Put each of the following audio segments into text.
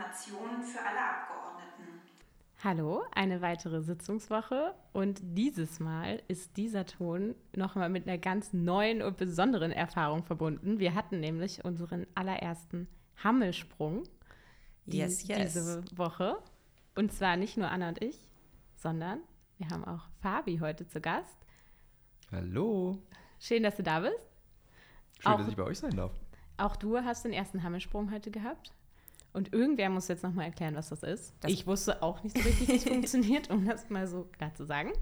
Informationen für alle Abgeordneten. Hallo, eine weitere Sitzungswoche und dieses Mal ist dieser Ton nochmal mit einer ganz neuen und besonderen Erfahrung verbunden. Wir hatten nämlich unseren allerersten Hammelsprung die, yes, yes. diese Woche. Und zwar nicht nur Anna und ich, sondern wir haben auch Fabi heute zu Gast. Hallo. Schön, dass du da bist. Schön, auch, dass ich bei euch sein darf. Auch du hast den ersten Hammelsprung heute gehabt. Und irgendwer muss jetzt nochmal erklären, was das ist. Das ich wusste auch nicht so richtig, wie es funktioniert, um das mal so klar zu sagen.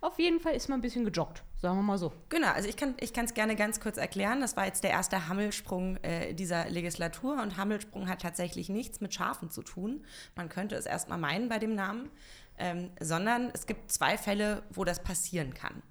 Auf jeden Fall ist man ein bisschen gejoggt, sagen wir mal so. Genau, also ich kann es gerne ganz kurz erklären. Das war jetzt der erste Hammelsprung äh, dieser Legislatur und Hammelsprung hat tatsächlich nichts mit Schafen zu tun. Man könnte es erstmal meinen bei dem Namen, ähm, sondern es gibt zwei Fälle, wo das passieren kann.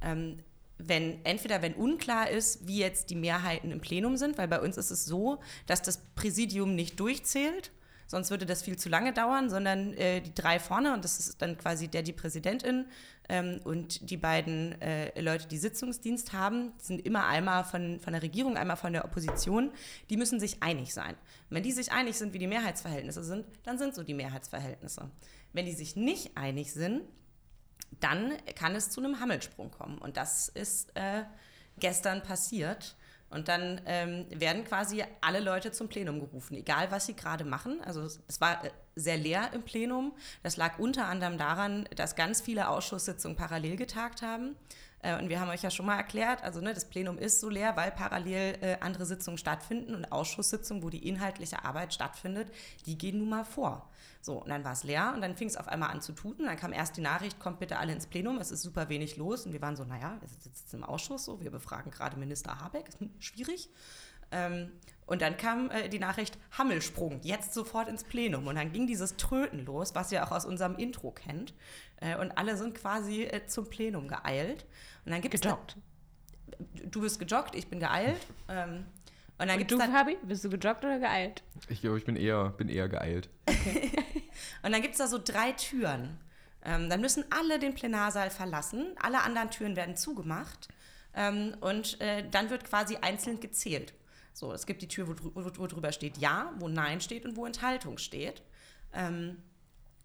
Ähm, wenn entweder wenn unklar ist, wie jetzt die Mehrheiten im Plenum sind, weil bei uns ist es so, dass das Präsidium nicht durchzählt, sonst würde das viel zu lange dauern, sondern äh, die drei vorne und das ist dann quasi der die Präsidentin ähm, und die beiden äh, Leute, die Sitzungsdienst haben, sind immer einmal von, von der Regierung, einmal von der Opposition, die müssen sich einig sein. Und wenn die sich einig sind, wie die Mehrheitsverhältnisse sind, dann sind so die Mehrheitsverhältnisse. Wenn die sich nicht einig sind, dann kann es zu einem Hammelsprung kommen. Und das ist äh, gestern passiert. Und dann ähm, werden quasi alle Leute zum Plenum gerufen, egal was sie gerade machen. Also es war äh, sehr leer im Plenum. Das lag unter anderem daran, dass ganz viele Ausschusssitzungen parallel getagt haben. Äh, und wir haben euch ja schon mal erklärt, also ne, das Plenum ist so leer, weil parallel äh, andere Sitzungen stattfinden und Ausschusssitzungen, wo die inhaltliche Arbeit stattfindet, die gehen nun mal vor. So, und dann war es leer und dann fing es auf einmal an zu tuten. Dann kam erst die Nachricht, kommt bitte alle ins Plenum, es ist super wenig los. Und wir waren so, naja, wir sitzen im Ausschuss, so, wir befragen gerade Minister Habeck, hm, schwierig. Ähm, und dann kam äh, die Nachricht Hammelsprung, jetzt sofort ins Plenum. Und dann ging dieses Tröten los, was ihr auch aus unserem Intro kennt. Äh, und alle sind quasi äh, zum Plenum geeilt. Und dann gibt's gejoggt. Da, du bist gejoggt, ich bin geeilt. Ähm, und dann gibt's du, dann, Fabi, bist du gejoggt oder geeilt? Ich glaube, ich bin eher, bin eher geeilt. Okay. und dann gibt es da so drei Türen. Ähm, dann müssen alle den Plenarsaal verlassen, alle anderen Türen werden zugemacht ähm, und äh, dann wird quasi einzeln gezählt. So, es gibt die Tür, wo, wo, wo drüber steht Ja, wo Nein steht und wo Enthaltung steht. Ähm,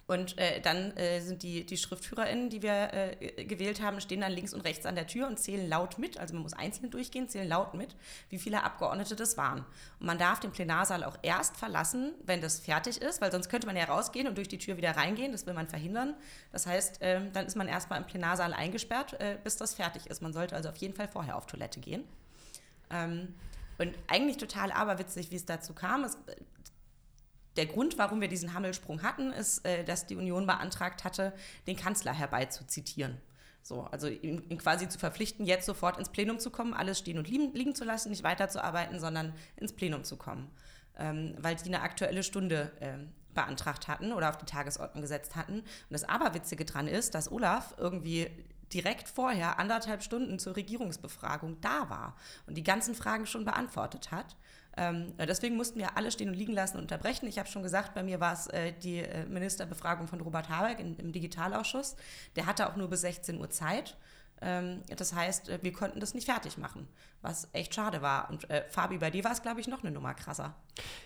und äh, dann äh, sind die, die SchriftführerInnen, die wir äh, gewählt haben, stehen dann links und rechts an der Tür und zählen laut mit. Also man muss einzeln durchgehen, zählen laut mit, wie viele Abgeordnete das waren. Und man darf den Plenarsaal auch erst verlassen, wenn das fertig ist, weil sonst könnte man ja rausgehen und durch die Tür wieder reingehen. Das will man verhindern. Das heißt, ähm, dann ist man erstmal im Plenarsaal eingesperrt, äh, bis das fertig ist. Man sollte also auf jeden Fall vorher auf Toilette gehen. Ähm, und eigentlich total aberwitzig, wie es dazu kam. Es, der Grund, warum wir diesen Hammelsprung hatten, ist, äh, dass die Union beantragt hatte, den Kanzler herbeizuzitieren. So, also ihn, ihn, quasi zu verpflichten, jetzt sofort ins Plenum zu kommen, alles stehen und liegen, liegen zu lassen, nicht weiterzuarbeiten, sondern ins Plenum zu kommen. Ähm, weil die eine aktuelle Stunde äh, beantragt hatten oder auf die Tagesordnung gesetzt hatten. Und das Aberwitzige dran ist, dass Olaf irgendwie direkt vorher anderthalb Stunden zur Regierungsbefragung da war und die ganzen Fragen schon beantwortet hat. Ähm, deswegen mussten wir alle stehen und liegen lassen und unterbrechen. Ich habe schon gesagt, bei mir war es äh, die äh, Ministerbefragung von Robert Habeck in, im Digitalausschuss. Der hatte auch nur bis 16 Uhr Zeit. Ähm, das heißt, äh, wir konnten das nicht fertig machen, was echt schade war. Und äh, Fabi, bei dir war es, glaube ich, noch eine Nummer krasser.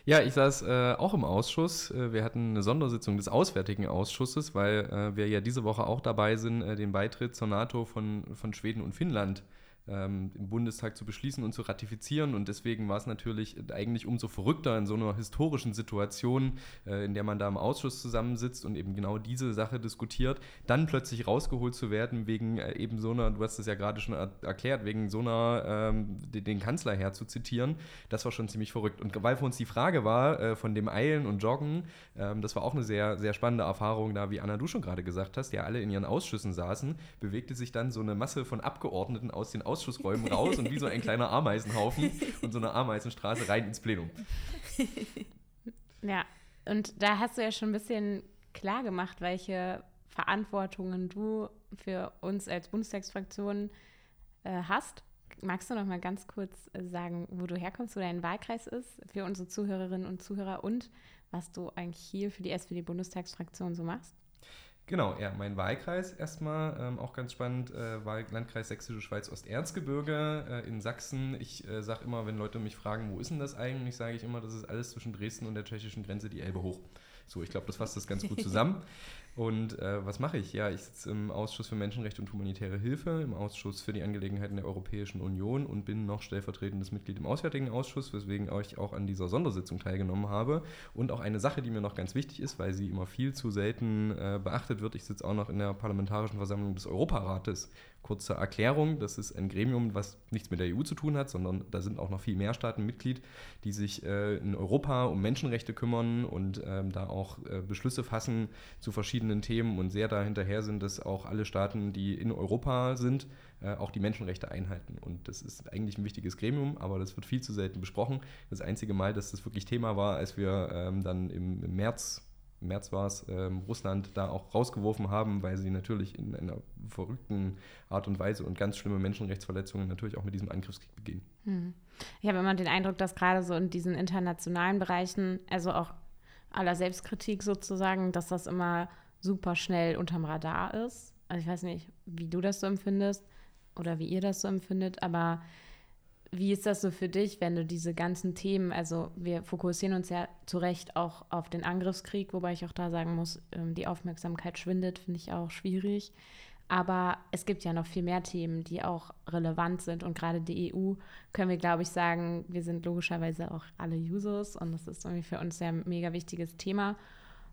Ja, ich saß äh, auch im Ausschuss. Äh, wir hatten eine Sondersitzung des Auswärtigen Ausschusses, weil wir ja diese Woche auch dabei sind, den Beitritt zur NATO von, von Schweden und Finnland ähm, im Bundestag zu beschließen und zu ratifizieren. Und deswegen war es natürlich eigentlich umso verrückter in so einer historischen Situation, äh, in der man da im Ausschuss zusammensitzt und eben genau diese Sache diskutiert, dann plötzlich rausgeholt zu werden wegen äh, eben so einer, du hast es ja gerade schon er erklärt, wegen so einer, ähm, den, den Kanzler herzuzitieren. Das war schon ziemlich verrückt. Und weil für uns die Frage war, äh, von dem Eilen und Joggen, ähm, das war auch eine sehr, sehr spannende Erfahrung da, wie Anna du schon gerade gesagt hast, die alle in ihren Ausschüssen saßen, bewegte sich dann so eine Masse von Abgeordneten aus den Ausschüssen Ausschussräumen raus und wie so ein kleiner Ameisenhaufen und so eine Ameisenstraße rein ins Plenum. Ja, und da hast du ja schon ein bisschen klar gemacht, welche Verantwortungen du für uns als Bundestagsfraktion äh, hast. Magst du noch mal ganz kurz äh, sagen, wo du herkommst, wo dein Wahlkreis ist, für unsere Zuhörerinnen und Zuhörer und was du eigentlich hier für die SPD-Bundestagsfraktion so machst? Genau, ja, mein Wahlkreis erstmal, ähm, auch ganz spannend, äh, Wahl Landkreis Sächsische Schweiz Osterzgebirge äh, in Sachsen. Ich äh, sage immer, wenn Leute mich fragen, wo ist denn das eigentlich, sage ich immer, das ist alles zwischen Dresden und der tschechischen Grenze die Elbe hoch. So, ich glaube, das fasst das ganz gut zusammen. Und äh, was mache ich? Ja, ich sitze im Ausschuss für Menschenrechte und humanitäre Hilfe, im Ausschuss für die Angelegenheiten der Europäischen Union und bin noch stellvertretendes Mitglied im Auswärtigen Ausschuss, weswegen ich auch an dieser Sondersitzung teilgenommen habe. Und auch eine Sache, die mir noch ganz wichtig ist, weil sie immer viel zu selten äh, beachtet wird. Ich sitze auch noch in der Parlamentarischen Versammlung des Europarates Kurze Erklärung, das ist ein Gremium, was nichts mit der EU zu tun hat, sondern da sind auch noch viel mehr Staaten Mitglied, die sich äh, in Europa um Menschenrechte kümmern und ähm, da auch äh, Beschlüsse fassen zu verschiedenen Themen und sehr dahinterher sind, dass auch alle Staaten, die in Europa sind, äh, auch die Menschenrechte einhalten. Und das ist eigentlich ein wichtiges Gremium, aber das wird viel zu selten besprochen. Das einzige Mal, dass das wirklich Thema war, als wir ähm, dann im, im März März war es, ähm, Russland da auch rausgeworfen haben, weil sie natürlich in einer verrückten Art und Weise und ganz schlimme Menschenrechtsverletzungen natürlich auch mit diesem Angriffskrieg begehen. Hm. Ich habe immer den Eindruck, dass gerade so in diesen internationalen Bereichen, also auch aller Selbstkritik sozusagen, dass das immer super schnell unterm Radar ist. Also ich weiß nicht, wie du das so empfindest oder wie ihr das so empfindet, aber wie ist das so für dich, wenn du diese ganzen Themen, also wir fokussieren uns ja zu Recht auch auf den Angriffskrieg, wobei ich auch da sagen muss, ähm, die Aufmerksamkeit schwindet, finde ich auch schwierig. Aber es gibt ja noch viel mehr Themen, die auch relevant sind. Und gerade die EU können wir, glaube ich, sagen, wir sind logischerweise auch alle Users und das ist irgendwie für uns ja ein mega wichtiges Thema.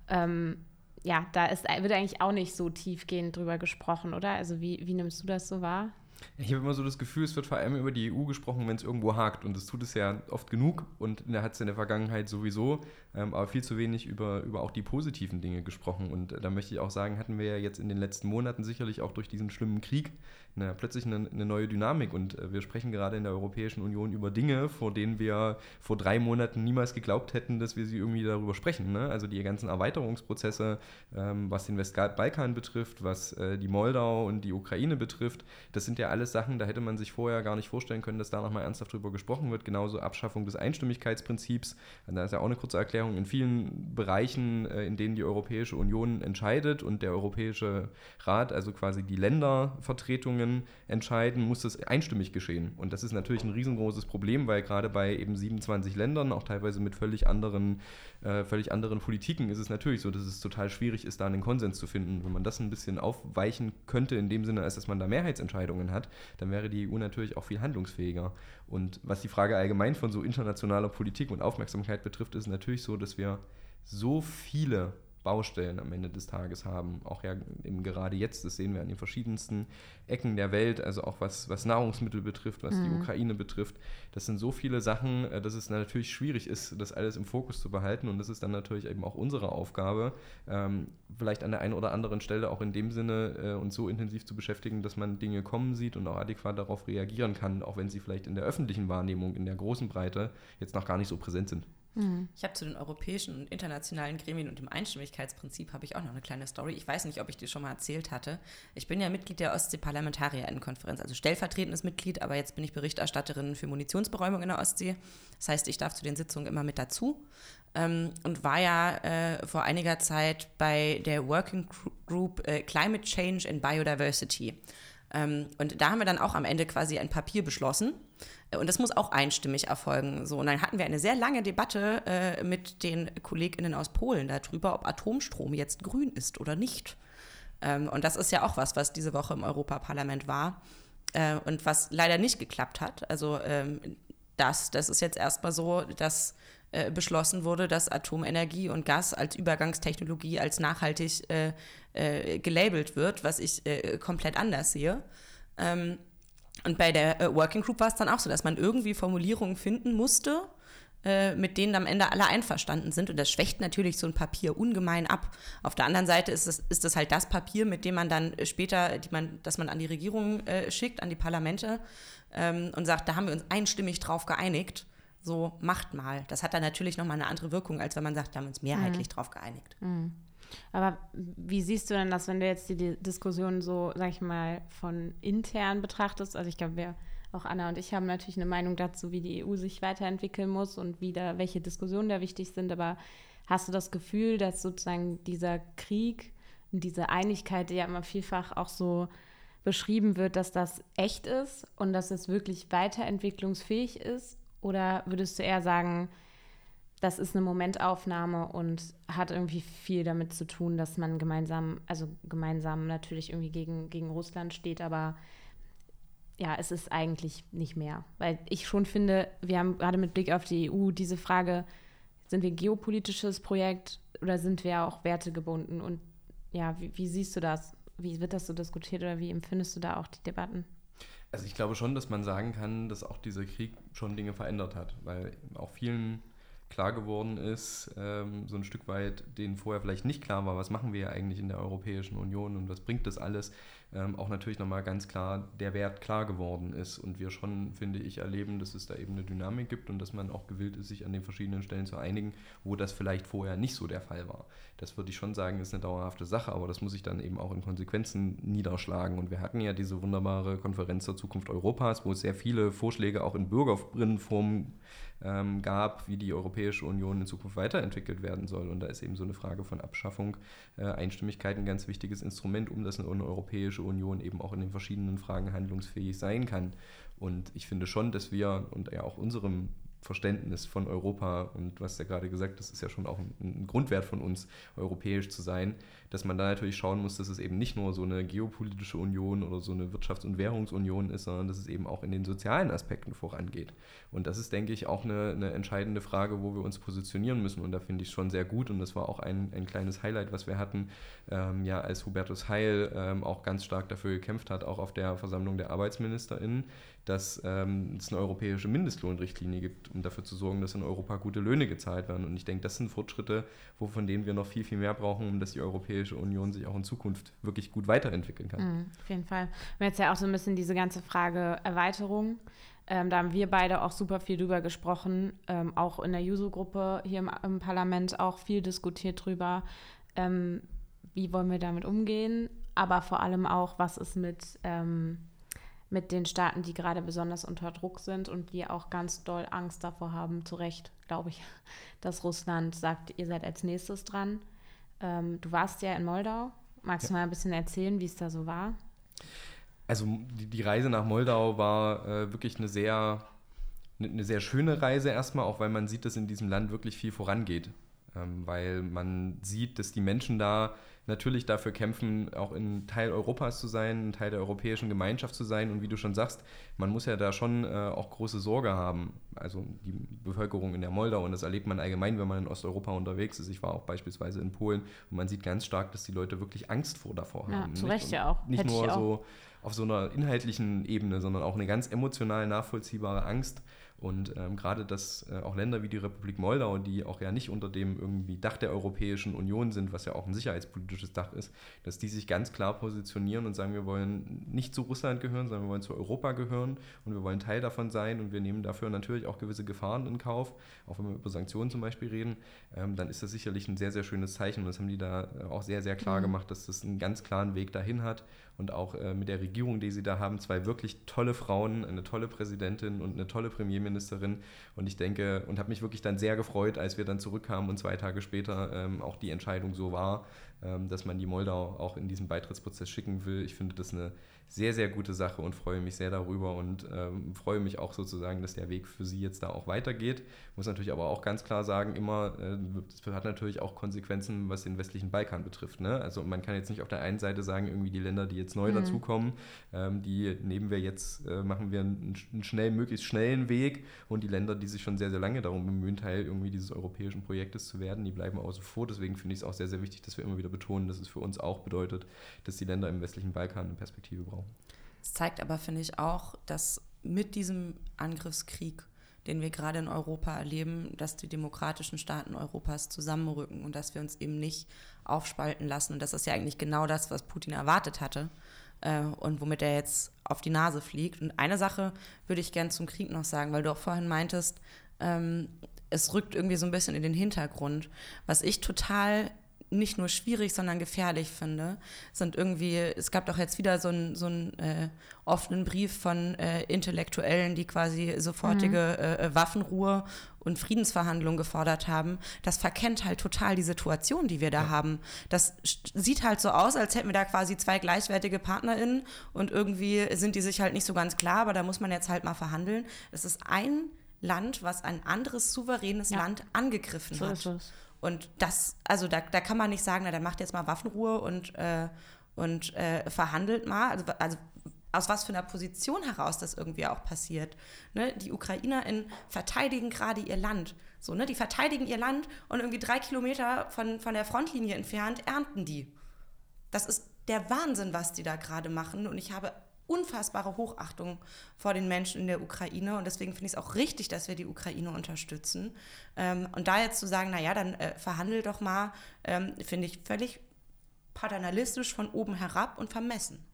Ähm, ja, da ist, wird eigentlich auch nicht so tiefgehend drüber gesprochen, oder? Also wie, wie nimmst du das so wahr? Ich habe immer so das Gefühl, es wird vor allem über die EU gesprochen, wenn es irgendwo hakt. Und das tut es ja oft genug und da hat es in der Vergangenheit sowieso, ähm, aber viel zu wenig über, über auch die positiven Dinge gesprochen. Und äh, da möchte ich auch sagen, hatten wir ja jetzt in den letzten Monaten sicherlich auch durch diesen schlimmen Krieg na, plötzlich eine, eine, neue Dynamik. Und äh, wir sprechen gerade in der Europäischen Union über Dinge, vor denen wir vor drei Monaten niemals geglaubt hätten, dass wir sie irgendwie darüber sprechen. Ne? Also die ganzen Erweiterungsprozesse, ähm, was den Westbalkan betrifft, was äh, die Moldau und die Ukraine betrifft, das sind ja alles Sachen, da hätte man sich vorher gar nicht vorstellen können, dass da nochmal ernsthaft drüber gesprochen wird. Genauso Abschaffung des Einstimmigkeitsprinzips. Da ist ja auch eine kurze Erklärung. In vielen Bereichen, äh, in denen die Europäische Union entscheidet und der Europäische Rat, also quasi die Ländervertretungen, Entscheidungen entscheiden, muss das einstimmig geschehen. Und das ist natürlich ein riesengroßes Problem, weil gerade bei eben 27 Ländern, auch teilweise mit völlig anderen, äh, völlig anderen Politiken, ist es natürlich so, dass es total schwierig ist, da einen Konsens zu finden. Wenn man das ein bisschen aufweichen könnte, in dem Sinne, als dass man da Mehrheitsentscheidungen hat, dann wäre die EU natürlich auch viel handlungsfähiger. Und was die Frage allgemein von so internationaler Politik und Aufmerksamkeit betrifft, ist natürlich so, dass wir so viele Baustellen am Ende des Tages haben. Auch ja eben gerade jetzt, das sehen wir an den verschiedensten Ecken der Welt, also auch was, was Nahrungsmittel betrifft, was mhm. die Ukraine betrifft. Das sind so viele Sachen, äh, dass es natürlich schwierig ist, das alles im Fokus zu behalten. Und das ist dann natürlich eben auch unsere Aufgabe, ähm, vielleicht an der einen oder anderen Stelle auch in dem Sinne äh, uns so intensiv zu beschäftigen, dass man Dinge kommen sieht und auch adäquat darauf reagieren kann, auch wenn sie vielleicht in der öffentlichen Wahrnehmung, in der großen Breite jetzt noch gar nicht so präsent sind. Mhm. Ich habe zu den europäischen und internationalen Gremien und dem Einstimmigkeitsprinzip habe ich auch noch eine kleine Story. Ich weiß nicht, ob ich die schon mal erzählt hatte. Ich bin ja Mitglied der Ostsee-Parlamentarierinnenkonferenz, also stellvertretendes Mitglied, aber jetzt bin ich Berichterstatterin für Munitionsberäumung in der Ostsee. Das heißt, ich darf zu den Sitzungen immer mit dazu ähm, und war ja äh, vor einiger Zeit bei der Working Group äh, Climate Change and Biodiversity. Ähm, und da haben wir dann auch am Ende quasi ein Papier beschlossen. Äh, und das muss auch einstimmig erfolgen. So, und dann hatten wir eine sehr lange Debatte äh, mit den KollegInnen aus Polen darüber, ob Atomstrom jetzt grün ist oder nicht. Ähm, und das ist ja auch was, was diese Woche im Europaparlament war äh, und was leider nicht geklappt hat. Also ähm, das, das ist jetzt erstmal so, dass äh, beschlossen wurde, dass Atomenergie und Gas als Übergangstechnologie als nachhaltig äh, äh, gelabelt wird, was ich komplett anders sehe. Ähm, und bei der äh, Working Group war es dann auch so, dass man irgendwie Formulierungen finden musste, äh, mit denen am Ende alle einverstanden sind. Und das schwächt natürlich so ein Papier ungemein ab. Auf der anderen Seite ist es ist das halt das Papier, mit dem man dann später, die man, das man an die Regierung äh, schickt, an die Parlamente ähm, und sagt, da haben wir uns einstimmig drauf geeinigt so macht mal. Das hat dann natürlich nochmal eine andere Wirkung, als wenn man sagt, da haben wir uns mehrheitlich mhm. drauf geeinigt. Mhm. Aber wie siehst du denn das, wenn du jetzt die Diskussion so, sag ich mal, von intern betrachtest? Also ich glaube, wir, auch Anna und ich haben natürlich eine Meinung dazu, wie die EU sich weiterentwickeln muss und wie da, welche Diskussionen da wichtig sind. Aber hast du das Gefühl, dass sozusagen dieser Krieg diese Einigkeit, die ja immer vielfach auch so beschrieben wird, dass das echt ist und dass es wirklich weiterentwicklungsfähig ist? Oder würdest du eher sagen, das ist eine Momentaufnahme und hat irgendwie viel damit zu tun, dass man gemeinsam, also gemeinsam natürlich irgendwie gegen, gegen Russland steht, aber ja, es ist eigentlich nicht mehr. Weil ich schon finde, wir haben gerade mit Blick auf die EU diese Frage, sind wir ein geopolitisches Projekt oder sind wir auch wertegebunden? Und ja, wie, wie siehst du das? Wie wird das so diskutiert oder wie empfindest du da auch die Debatten? Also ich glaube schon, dass man sagen kann, dass auch dieser Krieg schon Dinge verändert hat, weil auch vielen klar geworden ist, ähm, so ein Stück weit, denen vorher vielleicht nicht klar war, was machen wir ja eigentlich in der Europäischen Union und was bringt das alles, ähm, auch natürlich nochmal ganz klar der Wert klar geworden ist und wir schon, finde ich, erleben, dass es da eben eine Dynamik gibt und dass man auch gewillt ist, sich an den verschiedenen Stellen zu einigen, wo das vielleicht vorher nicht so der Fall war. Das würde ich schon sagen, ist eine dauerhafte Sache, aber das muss sich dann eben auch in Konsequenzen niederschlagen. Und wir hatten ja diese wunderbare Konferenz zur Zukunft Europas, wo es sehr viele Vorschläge auch in Bürgerinnenform ähm, gab, wie die Europäische Union in Zukunft weiterentwickelt werden soll. Und da ist eben so eine Frage von Abschaffung, äh, Einstimmigkeit ein ganz wichtiges Instrument, um dass eine Europäische Union eben auch in den verschiedenen Fragen handlungsfähig sein kann. Und ich finde schon, dass wir und ja auch unserem Verständnis von Europa und was ja gerade gesagt, das ist ja schon auch ein, ein, Grundwert von uns, europäisch zu sein, dass man da natürlich schauen muss, dass es eben nicht nur so eine geopolitische Union oder so eine Wirtschafts- und Währungsunion ist, sondern dass es eben auch in den sozialen Aspekten vorangeht. Und das ist, denke ich, auch eine, eine entscheidende Frage, wo wir uns positionieren müssen. Und da finde ich es schon sehr gut und das war auch ein, ein kleines Highlight, was wir hatten, ähm, ja, als Hubertus Heil ähm, auch ganz stark dafür gekämpft hat, auch auf der Versammlung der ArbeitsministerInnen, dass ähm, es eine europäische Mindestlohnrichtlinie gibt, um dafür zu sorgen, dass in Europa gute Löhne gezahlt werden. Und ich denke, das sind Fortschritte, wo, von denen wir noch viel, viel mehr brauchen, um dass die Europäische Union sich auch in Zukunft wirklich gut weiterentwickeln kann. Mhm, auf jeden Fall. Wir jetzt ja auch so ein bisschen diese ganze Frage Erweiterung. Ähm, da haben wir beide auch super viel drüber gesprochen, ähm, auch in der Juso-Gruppe hier im, im, Parlament auch viel diskutiert drüber. Ähm, wie wollen wir damit umgehen? Aber vor allem auch, was ist mit ähm, mit den Staaten, die gerade besonders unter Druck sind und die auch ganz doll Angst davor haben, zu Recht, glaube ich, dass Russland sagt, ihr seid als nächstes dran. Ähm, du warst ja in Moldau. Magst ja. du mal ein bisschen erzählen, wie es da so war? Also die, die Reise nach Moldau war äh, wirklich eine sehr, eine, eine sehr schöne Reise erstmal, auch weil man sieht, dass in diesem Land wirklich viel vorangeht. Ähm, weil man sieht, dass die Menschen da natürlich dafür kämpfen, auch ein Teil Europas zu sein, ein Teil der europäischen Gemeinschaft zu sein. Und wie du schon sagst, man muss ja da schon äh, auch große Sorge haben. Also die Bevölkerung in der Moldau und das erlebt man allgemein, wenn man in Osteuropa unterwegs ist. Ich war auch beispielsweise in Polen und man sieht ganz stark, dass die Leute wirklich Angst vor davor ja, haben. Zu Recht ja auch. Nicht Hätte nur so auf so einer inhaltlichen Ebene, sondern auch eine ganz emotional nachvollziehbare Angst. Und ähm, gerade, dass äh, auch Länder wie die Republik Moldau, die auch ja nicht unter dem irgendwie Dach der Europäischen Union sind, was ja auch ein sicherheitspolitisches Dach ist, dass die sich ganz klar positionieren und sagen, wir wollen nicht zu Russland gehören, sondern wir wollen zu Europa gehören und wir wollen Teil davon sein und wir nehmen dafür natürlich auch gewisse Gefahren in Kauf, auch wenn wir über Sanktionen zum Beispiel reden, ähm, dann ist das sicherlich ein sehr, sehr schönes Zeichen und das haben die da äh, auch sehr, sehr klar mhm. gemacht, dass das einen ganz klaren Weg dahin hat und auch äh, mit der Regierung, die sie da haben, zwei wirklich tolle Frauen, eine tolle Präsidentin und eine tolle Premierministerin. Und ich denke, und habe mich wirklich dann sehr gefreut, als wir dann zurückkamen und zwei Tage später ähm, auch die Entscheidung so war, ähm, dass man die Moldau auch in diesen Beitrittsprozess schicken will. Ich finde das eine sehr, sehr gute Sache und freue mich sehr darüber und ähm, freue mich auch sozusagen, dass der Weg für sie jetzt da auch weitergeht. Muss natürlich aber auch ganz klar sagen, immer, äh, das hat natürlich auch Konsequenzen, was den westlichen Balkan betrifft. Ne? Also man kann jetzt nicht auf der einen Seite sagen, irgendwie die Länder, die jetzt neu mhm. dazukommen, ähm, die nehmen wir jetzt, äh, machen wir einen, einen, schnell, möglichst schnellen Weg und die Länder, die sich schon sehr, sehr lange darum bemühen, Teil irgendwie dieses europäischen Projektes zu werden, die bleiben außen vor. Deswegen finde ich es auch sehr, sehr wichtig, dass wir immer wieder betonen, dass es für uns auch bedeutet, dass die Länder im westlichen Balkan eine Perspektive brauchen. Es zeigt aber, finde ich, auch, dass mit diesem Angriffskrieg, den wir gerade in Europa erleben, dass die demokratischen Staaten Europas zusammenrücken und dass wir uns eben nicht aufspalten lassen. Und das ist ja eigentlich genau das, was Putin erwartet hatte äh, und womit er jetzt auf die Nase fliegt. Und eine Sache würde ich gerne zum Krieg noch sagen, weil du auch vorhin meintest, ähm, es rückt irgendwie so ein bisschen in den Hintergrund. Was ich total nicht nur schwierig, sondern gefährlich finde, sind irgendwie, es gab doch jetzt wieder so einen so einen, äh, offenen Brief von äh, Intellektuellen, die quasi sofortige mhm. äh, Waffenruhe und Friedensverhandlungen gefordert haben. Das verkennt halt total die Situation, die wir da ja. haben. Das sieht halt so aus, als hätten wir da quasi zwei gleichwertige PartnerInnen und irgendwie sind die sich halt nicht so ganz klar, aber da muss man jetzt halt mal verhandeln. Es ist ein Land, was ein anderes souveränes ja. Land angegriffen so hat. Ist es. Und das, also da, da kann man nicht sagen, na, dann macht jetzt mal Waffenruhe und, äh, und äh, verhandelt mal. Also, also aus was für einer Position heraus das irgendwie auch passiert. Ne? Die UkrainerInnen verteidigen gerade ihr Land. So, ne? Die verteidigen ihr Land und irgendwie drei Kilometer von, von der Frontlinie entfernt ernten die. Das ist der Wahnsinn, was die da gerade machen. Und ich habe unfassbare Hochachtung vor den Menschen in der Ukraine und deswegen finde ich es auch richtig, dass wir die Ukraine unterstützen. Ähm, und da jetzt zu sagen, naja, dann äh, verhandel doch mal, ähm, finde ich völlig paternalistisch von oben herab und vermessen.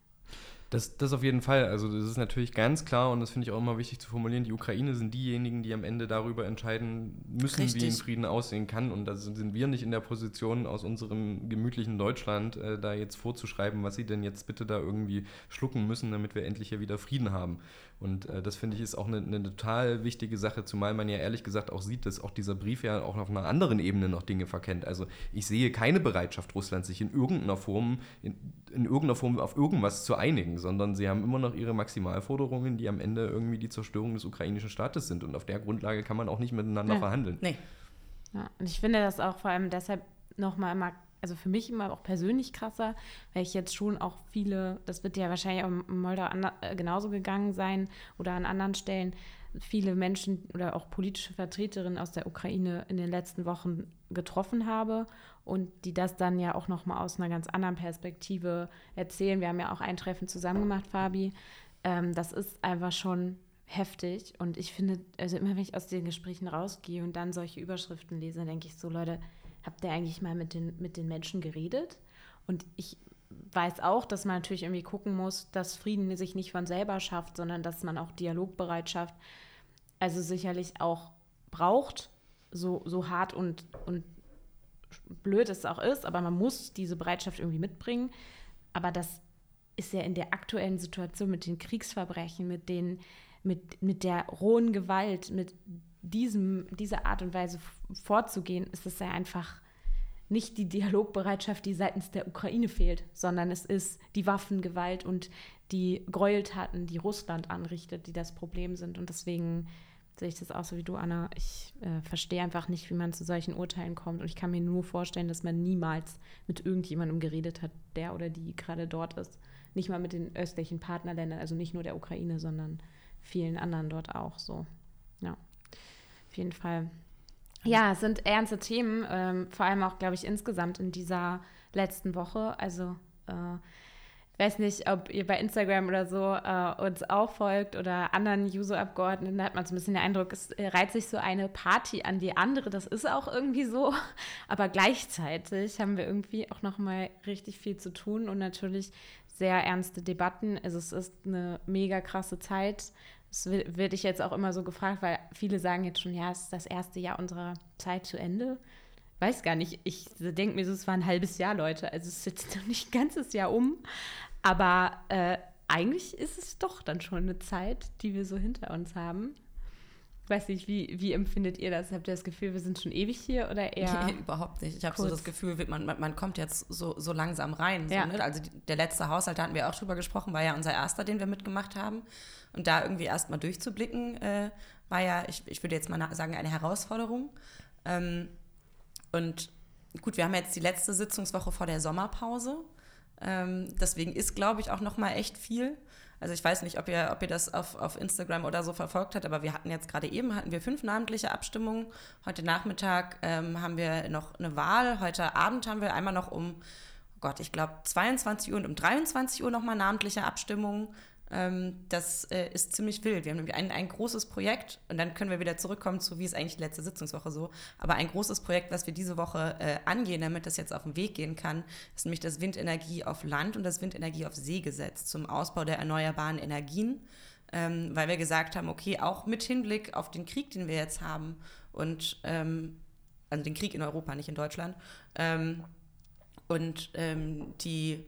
Das, das auf jeden Fall. Also das ist natürlich ganz klar und das finde ich auch immer wichtig zu formulieren. Die Ukraine sind diejenigen, die am Ende darüber entscheiden müssen, Richtig. wie ein Frieden aussehen kann. Und da sind wir nicht in der Position, aus unserem gemütlichen Deutschland äh, da jetzt vorzuschreiben, was sie denn jetzt bitte da irgendwie schlucken müssen, damit wir endlich hier wieder Frieden haben. Und äh, das finde ich ist auch eine, eine, total wichtige Sache, zumal man ja ehrlich gesagt auch sieht, dass auch dieser Brief ja auch auf einer anderen Ebene noch Dinge verkennt. Also ich sehe keine Bereitschaft Russlands, sich in irgendeiner Form, in, in irgendeiner Form auf irgendwas zu einigen, sondern sie haben immer noch ihre Maximalforderungen, die am Ende irgendwie die Zerstörung des ukrainischen Staates sind. Und auf der Grundlage kann man auch nicht miteinander ja. verhandeln. Nee. Ja, und ich finde das auch vor allem deshalb nochmal immer also für mich immer auch persönlich krasser, weil ich jetzt schon auch viele, das wird ja wahrscheinlich auch in Moldau äh, genauso gegangen sein oder an anderen Stellen, viele Menschen oder auch politische Vertreterinnen aus der Ukraine in den letzten Wochen getroffen habe und die das dann ja auch nochmal aus einer ganz anderen Perspektive erzählen. Wir haben ja auch ein Treffen zusammen gemacht, Fabi. Ähm, das ist einfach schon heftig und ich finde, also immer wenn ich aus den Gesprächen rausgehe und dann solche Überschriften lese, denke ich so, Leute, habt ihr eigentlich mal mit den, mit den Menschen geredet? Und ich weiß auch, dass man natürlich irgendwie gucken muss, dass Frieden sich nicht von selber schafft, sondern dass man auch Dialogbereitschaft, also sicherlich auch braucht, so, so hart und, und blöd es auch ist, aber man muss diese Bereitschaft irgendwie mitbringen. Aber das ist ja in der aktuellen Situation mit den Kriegsverbrechen, mit, den, mit, mit der rohen Gewalt, mit diesem, dieser Art und Weise vorzugehen, ist es ja einfach nicht die Dialogbereitschaft, die seitens der Ukraine fehlt, sondern es ist die Waffengewalt und die Gräueltaten, die Russland anrichtet, die das Problem sind. Und deswegen sehe ich das auch so wie du, Anna. Ich äh, verstehe einfach nicht, wie man zu solchen Urteilen kommt. Und ich kann mir nur vorstellen, dass man niemals mit irgendjemandem geredet hat, der oder die gerade dort ist. Nicht mal mit den östlichen Partnerländern, also nicht nur der Ukraine, sondern vielen anderen dort auch so. Auf jeden Fall. Ja, es sind ernste Themen, ähm, vor allem auch, glaube ich, insgesamt in dieser letzten Woche. Also, äh, weiß nicht, ob ihr bei Instagram oder so äh, uns auch folgt oder anderen User-Abgeordneten, da hat man so ein bisschen den Eindruck, es reiht sich so eine Party an die andere. Das ist auch irgendwie so. Aber gleichzeitig haben wir irgendwie auch nochmal richtig viel zu tun und natürlich sehr ernste Debatten. Also es ist eine mega krasse Zeit. Das werde ich jetzt auch immer so gefragt, weil viele sagen jetzt schon, ja, es ist das erste Jahr unserer Zeit zu Ende. Weiß gar nicht. Ich denke mir so, es war ein halbes Jahr, Leute. Also es ist jetzt noch nicht ein ganzes Jahr um. Aber äh, eigentlich ist es doch dann schon eine Zeit, die wir so hinter uns haben. Ich weiß nicht, wie, wie empfindet ihr das? Habt ihr das Gefühl, wir sind schon ewig hier oder eher? Nee, überhaupt nicht. Ich habe so das Gefühl, man, man, kommt jetzt so, so langsam rein. So, ja. ne? Also der letzte Haushalt, da hatten wir auch drüber gesprochen, war ja unser erster, den wir mitgemacht haben. Und da irgendwie erstmal durchzublicken, äh, war ja, ich, ich würde jetzt mal sagen, eine Herausforderung. Ähm, und gut, wir haben jetzt die letzte Sitzungswoche vor der Sommerpause. Ähm, deswegen ist, glaube ich, auch noch mal echt viel. Also ich weiß nicht, ob ihr, ob ihr das auf, auf Instagram oder so verfolgt habt, aber wir hatten jetzt gerade eben, hatten wir fünf namentliche Abstimmungen. Heute Nachmittag ähm, haben wir noch eine Wahl. Heute Abend haben wir einmal noch um, oh Gott, ich glaube 22 Uhr und um 23 Uhr nochmal namentliche Abstimmungen. Ähm, das äh, ist ziemlich wild. Wir haben nämlich ein, ein großes Projekt und dann können wir wieder zurückkommen zu, wie es eigentlich die letzte Sitzungswoche so, aber ein großes Projekt, was wir diese Woche äh, angehen, damit das jetzt auf den Weg gehen kann, ist nämlich das Windenergie auf Land und das Windenergie auf See Gesetz zum Ausbau der erneuerbaren Energien, ähm, weil wir gesagt haben, okay, auch mit Hinblick auf den Krieg, den wir jetzt haben und ähm, also den Krieg in Europa, nicht in Deutschland, ähm, und ähm, die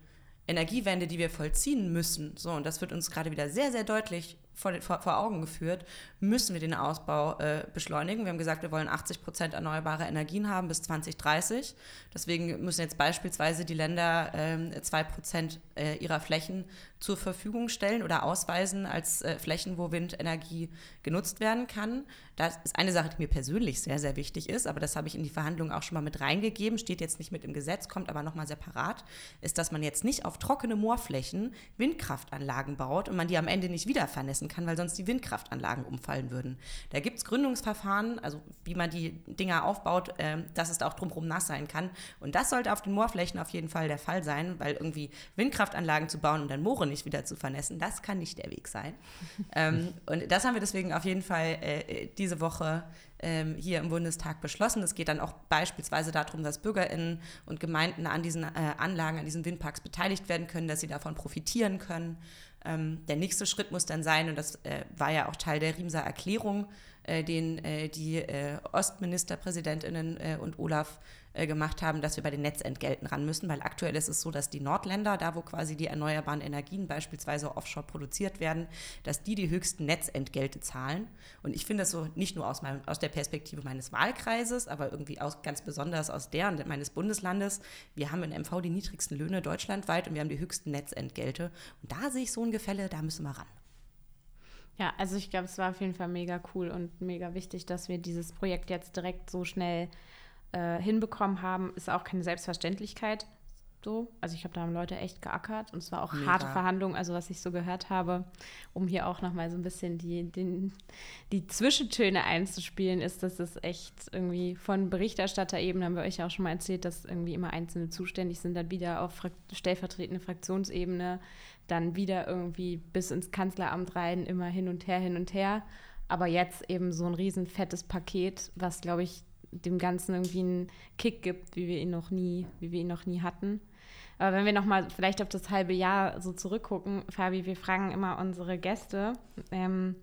Energiewende, die wir vollziehen müssen, so, und das wird uns gerade wieder sehr, sehr deutlich vor, vor, vor Augen geführt, müssen wir den Ausbau äh, beschleunigen. Wir haben gesagt, wir wollen 80 Prozent erneuerbare Energien haben bis 2030. Deswegen müssen jetzt beispielsweise die Länder ähm, zwei Prozent äh, ihrer Flächen zur Verfügung stellen oder ausweisen als äh, Flächen, wo Windenergie genutzt werden kann. Das ist eine Sache, die mir persönlich sehr, sehr wichtig ist, aber das habe ich in die Verhandlungen auch schon mal mit reingegeben, steht jetzt nicht mit im Gesetz, kommt aber nochmal separat, ist, dass man jetzt nicht auf trockene Moorflächen Windkraftanlagen baut und man die am Ende nicht wieder vernässen kann, weil sonst die Windkraftanlagen umfallen würden. Da gibt es Gründungsverfahren, also wie man die Dinger aufbaut, äh, dass es da auch drumherum nass sein kann. Und das sollte auf den Moorflächen auf jeden Fall der Fall sein, weil irgendwie Windkraftanlagen zu bauen und dann Moore nicht wieder zu vernässen, das kann nicht der Weg sein. ähm, und das haben wir deswegen auf jeden Fall äh, diese Woche ähm, hier im Bundestag beschlossen. Es geht dann auch beispielsweise darum, dass BürgerInnen und Gemeinden an diesen äh, Anlagen, an diesen Windparks beteiligt werden können, dass sie davon profitieren können. Ähm, der nächste Schritt muss dann sein, und das äh, war ja auch Teil der Riemser Erklärung, äh, den äh, die äh, Ostministerpräsidentinnen und Olaf äh, gemacht haben, dass wir bei den Netzentgelten ran müssen, weil aktuell ist es so, dass die Nordländer, da wo quasi die erneuerbaren Energien beispielsweise offshore produziert werden, dass die die höchsten Netzentgelte zahlen. Und ich finde das so nicht nur aus, meinem, aus der Perspektive meines Wahlkreises, aber irgendwie aus, ganz besonders aus der und meines Bundeslandes. Wir haben in MV die niedrigsten Löhne deutschlandweit und wir haben die höchsten Netzentgelte. Und da sehe ich so ein Gefälle, da müssen wir ran. Ja, also ich glaube, es war auf jeden Fall mega cool und mega wichtig, dass wir dieses Projekt jetzt direkt so schnell äh, hinbekommen haben, ist auch keine Selbstverständlichkeit. So. Also ich habe da haben Leute echt geackert und es war auch Mega. harte Verhandlungen, also was ich so gehört habe, um hier auch nochmal so ein bisschen die, den, die Zwischentöne einzuspielen, ist, dass es echt irgendwie von Berichterstatterebene, haben wir euch auch schon mal erzählt, dass irgendwie immer Einzelne zuständig sind, dann wieder auf Fra stellvertretende Fraktionsebene, dann wieder irgendwie bis ins Kanzleramt rein, immer hin und her, hin und her. Aber jetzt eben so ein riesen fettes Paket, was, glaube ich, dem Ganzen irgendwie einen Kick gibt, wie wir ihn noch nie, wie wir ihn noch nie hatten. Aber wenn wir nochmal vielleicht auf das halbe Jahr so zurückgucken, Fabi, wir fragen immer unsere Gäste, ähm,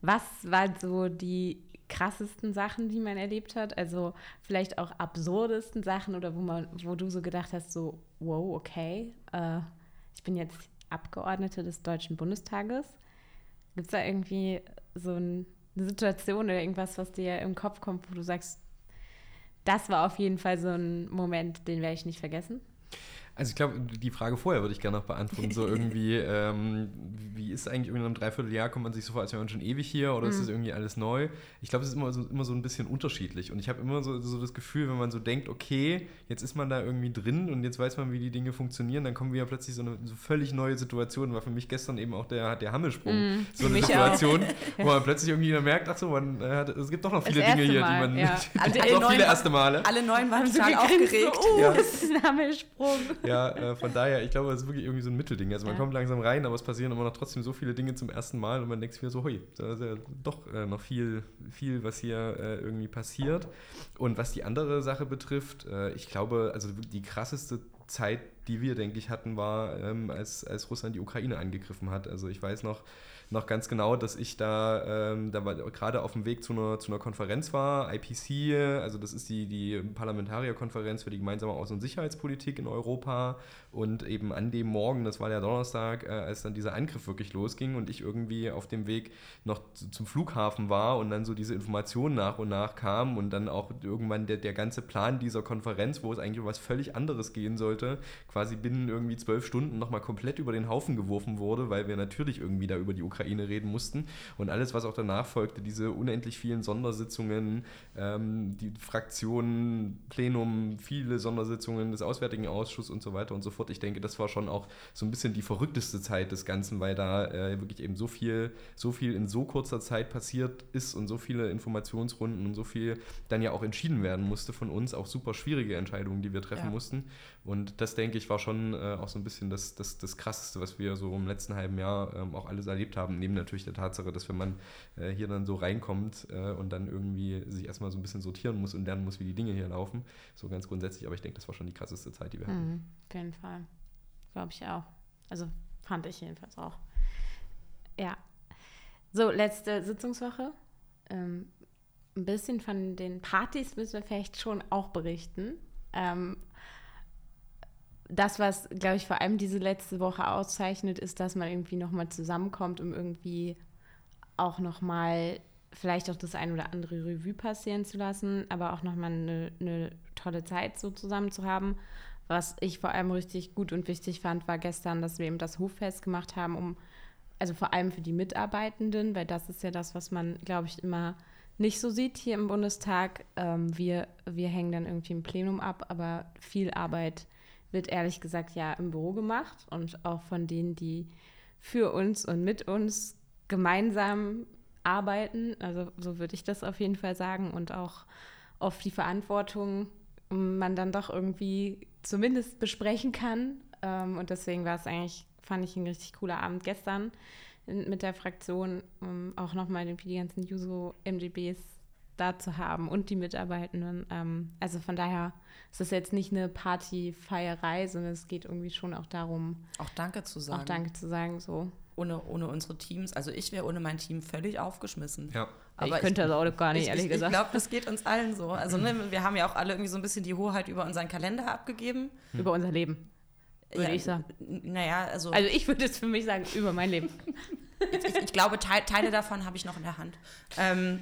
was waren so die krassesten Sachen, die man erlebt hat? Also vielleicht auch absurdesten Sachen oder wo man, wo du so gedacht hast, so, wow, okay, äh, ich bin jetzt Abgeordnete des Deutschen Bundestages. Gibt es da irgendwie so ein, eine Situation oder irgendwas, was dir im Kopf kommt, wo du sagst, das war auf jeden Fall so ein Moment, den werde ich nicht vergessen. Also ich glaube, die Frage vorher würde ich gerne noch beantworten. So irgendwie, ähm, wie ist eigentlich irgendwie in einem Dreivierteljahr, kommt man sich so vor, als wäre man schon ewig hier oder mhm. ist das irgendwie alles neu? Ich glaube, es ist immer so, immer so ein bisschen unterschiedlich. Und ich habe immer so, so das Gefühl, wenn man so denkt, okay, jetzt ist man da irgendwie drin und jetzt weiß man, wie die Dinge funktionieren, dann kommen wir ja plötzlich so eine so völlig neue Situation. War für mich gestern eben auch der, der Hammelsprung. Mhm, so eine Situation, wo man plötzlich irgendwie merkt, ach so, man, äh, es gibt doch noch viele Dinge hier, Mal, die man. Ja. alle, alle noch viele erste Male. Alle neun waren total aufgeregt. So, oh, ja. das ist ein Hammelsprung. Ja, äh, von daher, ich glaube, es ist wirklich irgendwie so ein Mittelding. Also man ja. kommt langsam rein, aber es passieren immer noch trotzdem so viele Dinge zum ersten Mal und man denkt sich wieder so, hui, da ist ja doch äh, noch viel, viel, was hier äh, irgendwie passiert. Und was die andere Sache betrifft, äh, ich glaube, also die krasseste Zeit, die wir, denke ich, hatten, war, ähm, als, als Russland die Ukraine angegriffen hat. Also ich weiß noch, noch ganz genau, dass ich da, ähm, da gerade auf dem Weg zu einer, zu einer Konferenz war, IPC, also das ist die, die Parlamentarierkonferenz für die gemeinsame Außen- und Sicherheitspolitik in Europa und eben an dem Morgen, das war der Donnerstag, äh, als dann dieser Angriff wirklich losging und ich irgendwie auf dem Weg noch zum Flughafen war und dann so diese Informationen nach und nach kamen und dann auch irgendwann der, der ganze Plan dieser Konferenz, wo es eigentlich um was völlig anderes gehen sollte, quasi binnen irgendwie zwölf Stunden nochmal komplett über den Haufen geworfen wurde, weil wir natürlich irgendwie da über die Ukraine reden mussten. Und alles, was auch danach folgte, diese unendlich vielen Sondersitzungen, ähm, die Fraktionen, Plenum, viele Sondersitzungen des Auswärtigen Ausschusses und so weiter und so fort fort. Ich denke, das war schon auch so ein bisschen die verrückteste Zeit des Ganzen, weil da äh, wirklich eben so viel, so viel in so kurzer Zeit passiert ist und so viele Informationsrunden und so viel dann ja auch entschieden werden musste von uns, auch super schwierige Entscheidungen, die wir treffen ja. mussten. Und das, denke ich, war schon äh, auch so ein bisschen das, das, das Krasseste, was wir so im letzten halben Jahr ähm, auch alles erlebt haben, neben natürlich der Tatsache, dass wenn man äh, hier dann so reinkommt äh, und dann irgendwie sich erstmal so ein bisschen sortieren muss und lernen muss, wie die Dinge hier laufen, so ganz grundsätzlich, aber ich denke, das war schon die krasseste Zeit, die wir hatten. Mhm, auf jeden Fall. Glaube ich auch. Also fand ich jedenfalls auch. Ja. So, letzte Sitzungswoche. Ähm, ein bisschen von den Partys müssen wir vielleicht schon auch berichten. Ähm, das, was, glaube ich, vor allem diese letzte Woche auszeichnet, ist, dass man irgendwie nochmal zusammenkommt, um irgendwie auch nochmal vielleicht auch das ein oder andere Revue passieren zu lassen, aber auch nochmal eine, eine tolle Zeit so zusammen zu haben. Was ich vor allem richtig gut und wichtig fand, war gestern, dass wir eben das Hoffest gemacht haben, um, also vor allem für die Mitarbeitenden, weil das ist ja das, was man, glaube ich, immer nicht so sieht hier im Bundestag. Ähm, wir, wir hängen dann irgendwie im Plenum ab, aber viel Arbeit wird ehrlich gesagt ja im Büro gemacht und auch von denen, die für uns und mit uns gemeinsam arbeiten. Also so würde ich das auf jeden Fall sagen und auch auf die Verantwortung man dann doch irgendwie zumindest besprechen kann. Ähm, und deswegen war es eigentlich, fand ich ein richtig cooler Abend gestern mit der Fraktion, um auch nochmal die ganzen Juso-MGBs da zu haben und die Mitarbeitenden. Ähm, also von daher ist es jetzt nicht eine Partyfeierei, sondern es geht irgendwie schon auch darum, auch Danke zu sagen. Auch Danke zu sagen, so ohne, ohne unsere Teams, also ich wäre ohne mein Team völlig aufgeschmissen. Ja. Aber ich könnte ich, das auch gar nicht, ich, ehrlich ich, gesagt. Ich glaube, das geht uns allen so. Also ne, wir haben ja auch alle irgendwie so ein bisschen die Hoheit über unseren Kalender abgegeben. Hm. Über unser Leben, würde ja, ich sagen. Naja, also... Also ich würde jetzt für mich sagen, über mein Leben. ich, ich, glaube, Te Teile davon habe ich noch in der Hand. Ähm,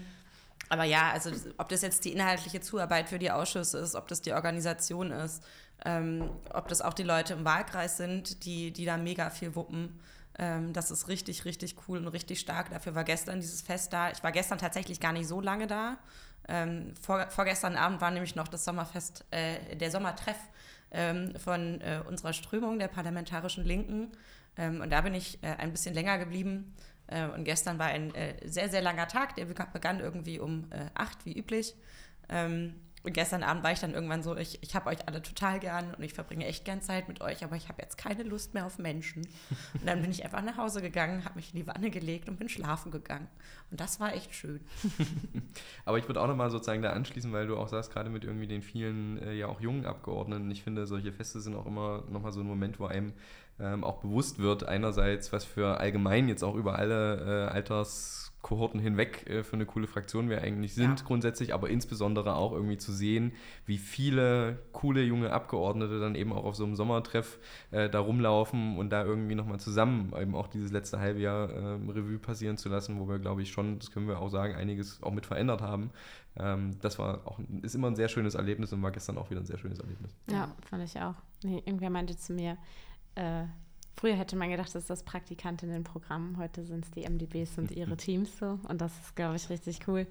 aber ja, also ob das jetzt die inhaltliche Zuarbeit für die Ausschüsse ist, ob das die Organisation ist, ähm, ob das auch die Leute im Wahlkreis sind, die, die da mega viel wuppen. Ähm, das ist richtig, richtig cool und richtig stark. Dafür war gestern dieses Fest da. Ich war gestern tatsächlich gar nicht so lange da. Ähm, vor, vorgestern Abend war nämlich noch das Sommerfest, äh, der Sommertreff ähm, von äh, unserer Strömung, der parlamentarischen Linken. Ähm, und da bin ich äh, ein bisschen länger geblieben. Äh, und gestern war ein äh, sehr, sehr langer Tag. Der begann irgendwie um äh, acht, wie üblich. Gestern Abend war ich dann irgendwann so, ich, ich habe euch alle total gern und ich verbringe echt gern Zeit mit euch, aber ich habe jetzt keine Lust mehr auf Menschen. Und dann bin ich einfach nach Hause gegangen, habe mich in die Wanne gelegt und bin schlafen gegangen. Und das war echt schön. aber ich würde auch nochmal sozusagen da anschließen, weil du auch sagst, gerade mit irgendwie den vielen, äh, ja auch jungen Abgeordneten, ich finde, solche Feste sind auch immer nochmal so ein Moment, wo einem ähm, auch bewusst wird, einerseits, was für allgemein jetzt auch über alle äh, Alters Kohorten hinweg äh, für eine coole Fraktion wir eigentlich sind ja. grundsätzlich, aber insbesondere auch irgendwie zu sehen, wie viele coole junge Abgeordnete dann eben auch auf so einem Sommertreff äh, da rumlaufen und da irgendwie nochmal zusammen eben auch dieses letzte halbe Jahr äh, Revue passieren zu lassen, wo wir, glaube ich, schon, das können wir auch sagen, einiges auch mit verändert haben. Ähm, das war auch, ist immer ein sehr schönes Erlebnis und war gestern auch wieder ein sehr schönes Erlebnis. Ja, fand ich auch. Nee, irgendwer meinte zu mir, äh, Früher hätte man gedacht, das ist das Praktikantinnenprogramm. Heute sind es die MDBs und ihre Teams so. Und das ist, glaube ich, richtig cool.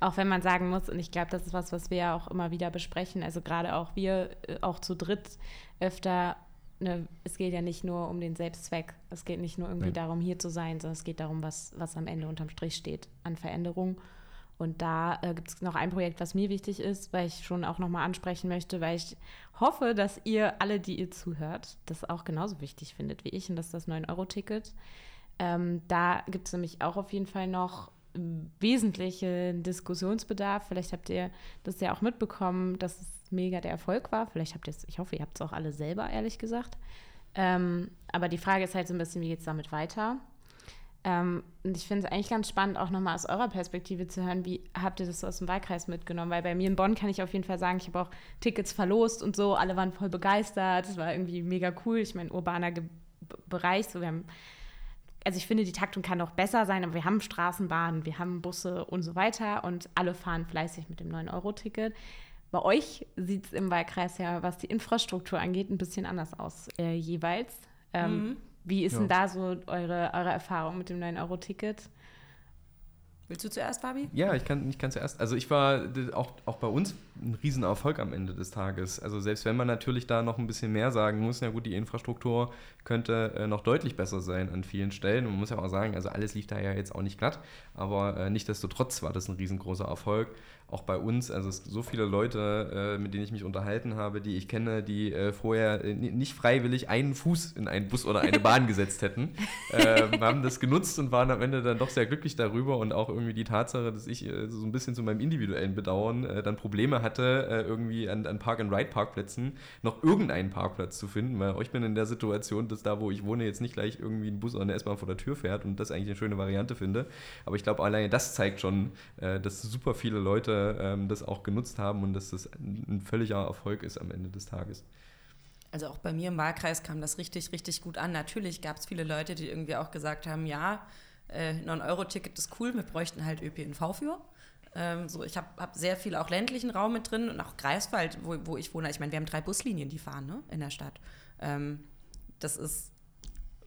Auch wenn man sagen muss, und ich glaube, das ist was, was wir ja auch immer wieder besprechen, also gerade auch wir, äh, auch zu dritt öfter, ne, es geht ja nicht nur um den Selbstzweck. Es geht nicht nur irgendwie Nein. darum, hier zu sein, sondern es geht darum, was, was am Ende unterm Strich steht an Veränderung. Und da äh, gibt es noch ein Projekt, was mir wichtig ist, weil ich schon auch nochmal ansprechen möchte, weil ich hoffe, dass ihr alle, die ihr zuhört, das auch genauso wichtig findet wie ich und das ist das 9-Euro-Ticket. Ähm, da gibt es nämlich auch auf jeden Fall noch wesentlichen Diskussionsbedarf. Vielleicht habt ihr das ja auch mitbekommen, dass es mega der Erfolg war. Vielleicht habt ihr es, ich hoffe, ihr habt es auch alle selber, ehrlich gesagt. Ähm, aber die Frage ist halt so ein bisschen, wie geht es damit weiter? Ähm, und ich finde es eigentlich ganz spannend, auch nochmal aus eurer Perspektive zu hören, wie habt ihr das aus dem Wahlkreis mitgenommen? Weil bei mir in Bonn kann ich auf jeden Fall sagen, ich habe auch Tickets verlost und so, alle waren voll begeistert, es war irgendwie mega cool. Ich meine, urbaner Ge Bereich, so wir haben, also ich finde, die Taktung kann noch besser sein, aber wir haben Straßenbahnen, wir haben Busse und so weiter und alle fahren fleißig mit dem 9-Euro-Ticket. Bei euch sieht es im Wahlkreis ja, was die Infrastruktur angeht, ein bisschen anders aus äh, jeweils. Ähm, mhm. Wie ist ja. denn da so eure, eure Erfahrung mit dem 9-Euro-Ticket? Willst du zuerst, Fabi? Ja, ich kann, ich kann zuerst. Also ich war auch, auch bei uns ein Riesenerfolg am Ende des Tages. Also selbst wenn man natürlich da noch ein bisschen mehr sagen muss, na gut, die Infrastruktur könnte äh, noch deutlich besser sein an vielen Stellen. Man muss ja auch sagen, also alles lief da ja jetzt auch nicht glatt, aber äh, nichtdestotrotz war das ein riesengroßer Erfolg auch bei uns, also es so viele Leute, äh, mit denen ich mich unterhalten habe, die ich kenne, die äh, vorher äh, nicht freiwillig einen Fuß in einen Bus oder eine Bahn gesetzt hätten, ähm, haben das genutzt und waren am Ende dann doch sehr glücklich darüber und auch irgendwie die Tatsache, dass ich äh, so ein bisschen zu meinem individuellen Bedauern äh, dann Probleme hatte, irgendwie an, an Park-and-Ride-Parkplätzen noch irgendeinen Parkplatz zu finden, weil ich bin in der Situation, dass da, wo ich wohne, jetzt nicht gleich irgendwie ein Bus oder eine S-Bahn vor der Tür fährt und das eigentlich eine schöne Variante finde. Aber ich glaube, alleine das zeigt schon, dass super viele Leute ähm, das auch genutzt haben und dass das ein völliger Erfolg ist am Ende des Tages. Also auch bei mir im Wahlkreis kam das richtig, richtig gut an. Natürlich gab es viele Leute, die irgendwie auch gesagt haben, ja, äh, 9-Euro-Ticket ist cool, wir bräuchten halt ÖPNV für. Ähm, so, ich habe hab sehr viel auch ländlichen Raum mit drin und auch Greifswald, wo, wo ich wohne. Ich meine, wir haben drei Buslinien, die fahren ne, in der Stadt. Ähm, das ist,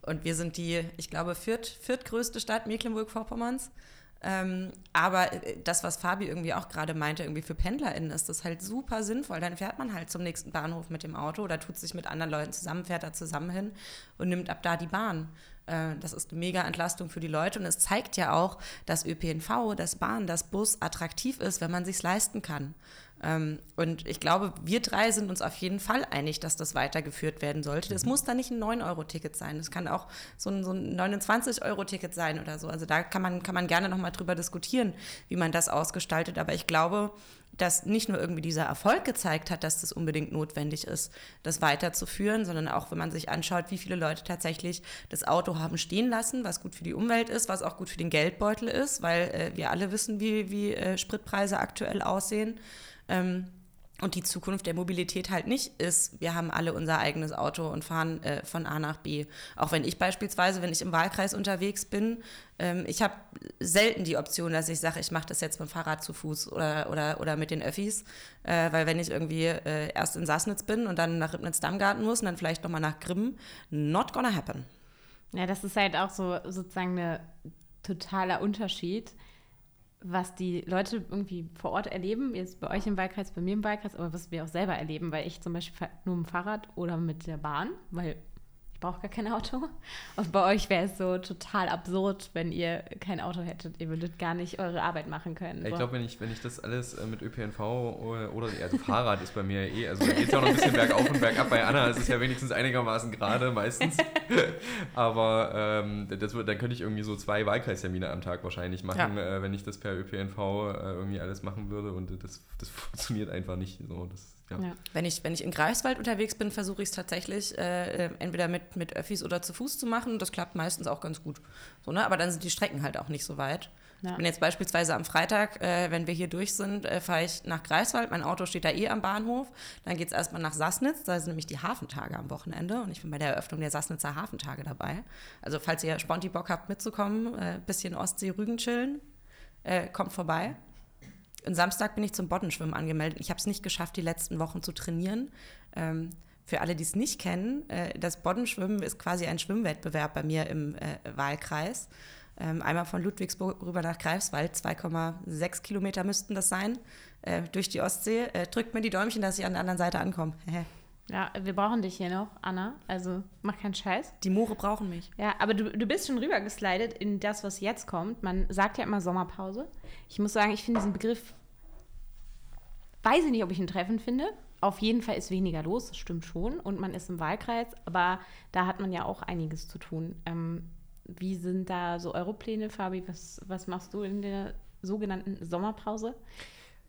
und wir sind die, ich glaube, viert, viertgrößte Stadt Mecklenburg-Vorpommerns. Ähm, aber äh, das, was Fabi irgendwie auch gerade meinte, irgendwie für PendlerInnen ist das halt super sinnvoll. Dann fährt man halt zum nächsten Bahnhof mit dem Auto oder tut sich mit anderen Leuten zusammen, fährt da zusammen hin und nimmt ab da die Bahn. Äh, das ist eine mega Entlastung für die Leute und es zeigt ja auch, dass ÖPNV, das Bahn, das Bus attraktiv ist, wenn man sich leisten kann. Ähm, und ich glaube, wir drei sind uns auf jeden Fall einig, dass das weitergeführt werden sollte. Das mhm. muss dann nicht ein 9-Euro-Ticket sein. Das kann auch so ein, so ein 29-Euro-Ticket sein oder so. Also da kann man, kann man gerne nochmal drüber diskutieren, wie man das ausgestaltet. Aber ich glaube, dass nicht nur irgendwie dieser Erfolg gezeigt hat, dass das unbedingt notwendig ist, das weiterzuführen, sondern auch, wenn man sich anschaut, wie viele Leute tatsächlich das Auto haben stehen lassen, was gut für die Umwelt ist, was auch gut für den Geldbeutel ist, weil äh, wir alle wissen, wie, wie äh, Spritpreise aktuell aussehen. Ähm, und die Zukunft der Mobilität halt nicht ist, wir haben alle unser eigenes Auto und fahren äh, von A nach B. Auch wenn ich beispielsweise, wenn ich im Wahlkreis unterwegs bin, ähm, ich habe selten die Option, dass ich sage, ich mache das jetzt mit dem Fahrrad zu Fuß oder, oder, oder mit den Öffis. Äh, weil wenn ich irgendwie äh, erst in Sassnitz bin und dann nach Ribnitz-Dammgarten muss und dann vielleicht nochmal nach Grimm, not gonna happen. Ja, das ist halt auch so sozusagen ein totaler Unterschied was die Leute irgendwie vor Ort erleben, jetzt bei euch im Wahlkreis, bei mir im Wahlkreis, aber was wir auch selber erleben, weil ich zum Beispiel nur mit dem Fahrrad oder mit der Bahn, weil ich brauche gar kein Auto. Und bei euch wäre es so total absurd, wenn ihr kein Auto hättet. Ihr würdet gar nicht eure Arbeit machen können. Ich glaube, wenn ich, wenn ich das alles äh, mit ÖPNV oder, oder also Fahrrad ist bei mir eh, also da geht es ja auch noch ein bisschen bergauf und bergab. Bei Anna ist es ja wenigstens einigermaßen gerade meistens. Aber ähm, das, dann könnte ich irgendwie so zwei Wahlkreistermine am Tag wahrscheinlich machen, ja. äh, wenn ich das per ÖPNV äh, irgendwie alles machen würde. Und das, das funktioniert einfach nicht so. Das ja. Ja. Wenn, ich, wenn ich in Greifswald unterwegs bin, versuche ich es tatsächlich äh, äh, entweder mit, mit Öffis oder zu Fuß zu machen. Das klappt meistens auch ganz gut. So, ne? Aber dann sind die Strecken halt auch nicht so weit. Ja. Wenn jetzt beispielsweise am Freitag, äh, wenn wir hier durch sind, äh, fahre ich nach Greifswald. Mein Auto steht da eh am Bahnhof. Dann geht es erstmal nach Sassnitz. Da sind nämlich die Hafentage am Wochenende. Und ich bin bei der Eröffnung der Sassnitzer Hafentage dabei. Also, falls ihr Sponti Bock habt mitzukommen, äh, bisschen Ostsee-Rügen chillen, äh, kommt vorbei. Und Samstag bin ich zum Boddenschwimmen angemeldet. Ich habe es nicht geschafft, die letzten Wochen zu trainieren. Ähm, für alle, die es nicht kennen, äh, das Boddenschwimmen ist quasi ein Schwimmwettbewerb bei mir im äh, Wahlkreis. Ähm, einmal von Ludwigsburg rüber nach Greifswald, 2,6 Kilometer müssten das sein, äh, durch die Ostsee. Äh, drückt mir die Däumchen, dass ich an der anderen Seite ankomme. Ja, wir brauchen dich hier noch, Anna. Also mach keinen Scheiß. Die Moore brauchen mich. Ja, aber du, du bist schon rübergeslidet in das, was jetzt kommt. Man sagt ja immer Sommerpause. Ich muss sagen, ich finde diesen Begriff, weiß ich nicht, ob ich ihn treffend finde. Auf jeden Fall ist weniger los, das stimmt schon. Und man ist im Wahlkreis, aber da hat man ja auch einiges zu tun. Ähm, wie sind da so eure Pläne, Fabi? Was, was machst du in der sogenannten Sommerpause?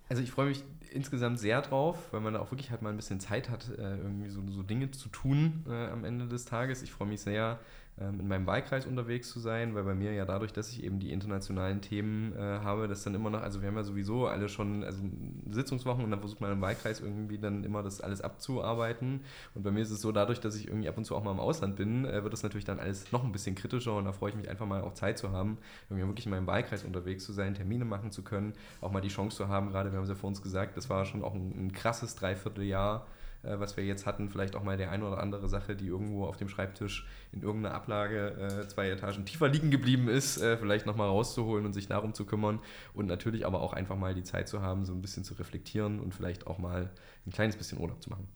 Also ich freue mich insgesamt sehr drauf, weil man da auch wirklich halt mal ein bisschen Zeit hat, äh, irgendwie so, so Dinge zu tun äh, am Ende des Tages. Ich freue mich sehr, in meinem Wahlkreis unterwegs zu sein, weil bei mir ja dadurch, dass ich eben die internationalen Themen äh, habe, das dann immer noch, also wir haben ja sowieso alle schon also Sitzungswochen und dann versucht man im Wahlkreis irgendwie dann immer das alles abzuarbeiten. Und bei mir ist es so, dadurch, dass ich irgendwie ab und zu auch mal im Ausland bin, äh, wird das natürlich dann alles noch ein bisschen kritischer und da freue ich mich einfach mal auch Zeit zu haben, irgendwie wirklich in meinem Wahlkreis unterwegs zu sein, Termine machen zu können, auch mal die Chance zu haben, gerade wir haben es ja vor uns gesagt, das war schon auch ein, ein krasses Dreivierteljahr äh, was wir jetzt hatten, vielleicht auch mal der eine oder andere Sache, die irgendwo auf dem Schreibtisch in irgendeiner Ablage äh, zwei Etagen tiefer liegen geblieben ist, äh, vielleicht nochmal rauszuholen und sich darum zu kümmern und natürlich aber auch einfach mal die Zeit zu haben, so ein bisschen zu reflektieren und vielleicht auch mal ein kleines bisschen Urlaub zu machen.